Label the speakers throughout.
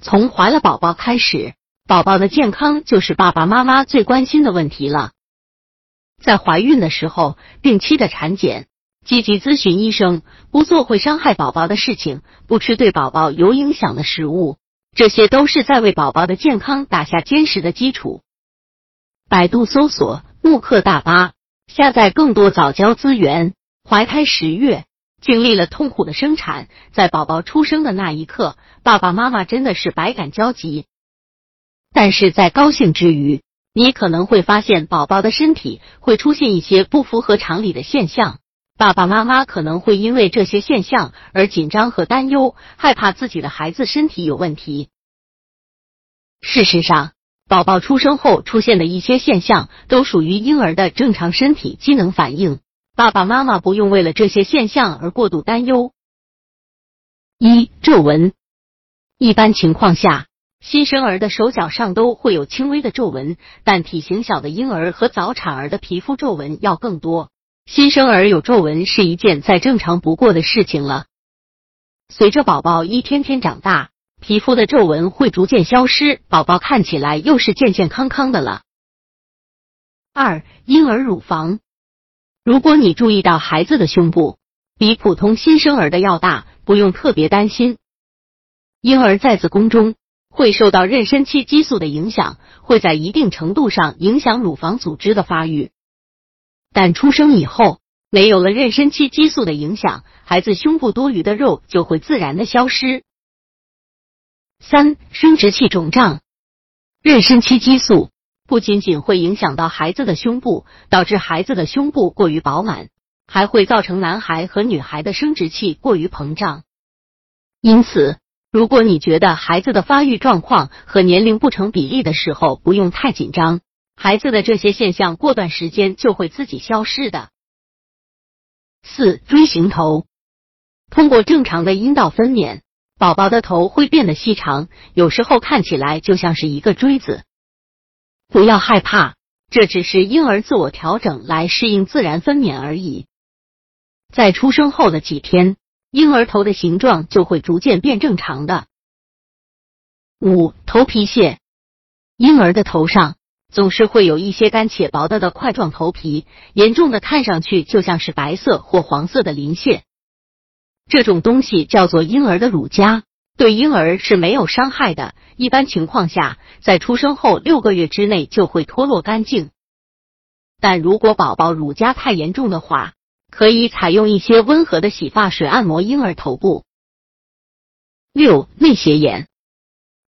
Speaker 1: 从怀了宝宝开始，宝宝的健康就是爸爸妈妈最关心的问题了。在怀孕的时候，定期的产检，积极咨询医生，不做会伤害宝宝的事情，不吃对宝宝有影响的食物，这些都是在为宝宝的健康打下坚实的基础。百度搜索“慕课大巴”，下载更多早教资源。怀胎十月。经历了痛苦的生产，在宝宝出生的那一刻，爸爸妈妈真的是百感交集。但是在高兴之余，你可能会发现宝宝的身体会出现一些不符合常理的现象，爸爸妈妈可能会因为这些现象而紧张和担忧，害怕自己的孩子身体有问题。事实上，宝宝出生后出现的一些现象都属于婴儿的正常身体机能反应。爸爸妈妈不用为了这些现象而过度担忧。一皱纹，一般情况下，新生儿的手脚上都会有轻微的皱纹，但体型小的婴儿和早产儿的皮肤皱纹要更多。新生儿有皱纹是一件再正常不过的事情了。随着宝宝一天天长大，皮肤的皱纹会逐渐消失，宝宝看起来又是健健康康的了。二婴儿乳房。如果你注意到孩子的胸部比普通新生儿的要大，不用特别担心。婴儿在子宫中会受到妊娠期激素的影响，会在一定程度上影响乳房组织的发育。但出生以后，没有了妊娠期激素的影响，孩子胸部多余的肉就会自然的消失。三、生殖器肿胀，妊娠期激素。不仅仅会影响到孩子的胸部，导致孩子的胸部过于饱满，还会造成男孩和女孩的生殖器过于膨胀。因此，如果你觉得孩子的发育状况和年龄不成比例的时候，不用太紧张，孩子的这些现象过段时间就会自己消失的。四锥形头，通过正常的阴道分娩，宝宝的头会变得细长，有时候看起来就像是一个锥子。不要害怕，这只是婴儿自我调整来适应自然分娩而已。在出生后的几天，婴儿头的形状就会逐渐变正常的。五、头皮屑，婴儿的头上总是会有一些干且薄的的块状头皮，严重的看上去就像是白色或黄色的鳞屑。这种东西叫做婴儿的乳痂。对婴儿是没有伤害的，一般情况下，在出生后六个月之内就会脱落干净。但如果宝宝乳痂太严重的话，可以采用一些温和的洗发水按摩婴儿头部。六、内斜眼，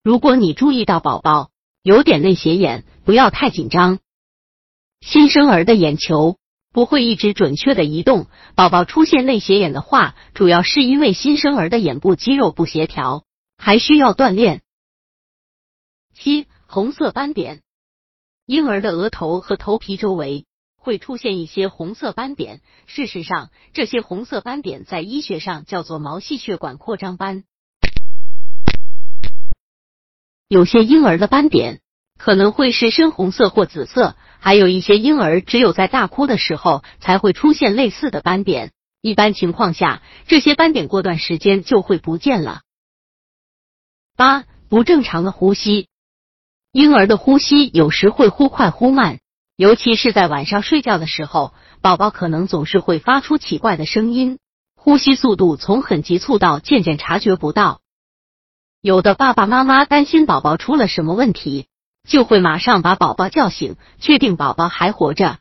Speaker 1: 如果你注意到宝宝有点内斜眼，不要太紧张。新生儿的眼球不会一直准确的移动，宝宝出现内斜眼的话，主要是因为新生儿的眼部肌肉不协调。还需要锻炼。七、红色斑点，婴儿的额头和头皮周围会出现一些红色斑点。事实上，这些红色斑点在医学上叫做毛细血管扩张斑。有些婴儿的斑点可能会是深红色或紫色，还有一些婴儿只有在大哭的时候才会出现类似的斑点。一般情况下，这些斑点过段时间就会不见了。八不正常的呼吸，婴儿的呼吸有时会忽快忽慢，尤其是在晚上睡觉的时候，宝宝可能总是会发出奇怪的声音，呼吸速度从很急促到渐渐察觉不到。有的爸爸妈妈担心宝宝出了什么问题，就会马上把宝宝叫醒，确定宝宝还活着。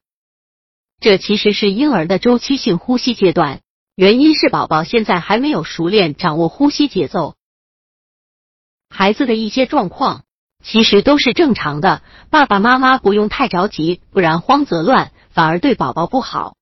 Speaker 1: 这其实是婴儿的周期性呼吸阶段，原因是宝宝现在还没有熟练掌握呼吸节奏。孩子的一些状况其实都是正常的，爸爸妈妈不用太着急，不然慌则乱，反而对宝宝不好。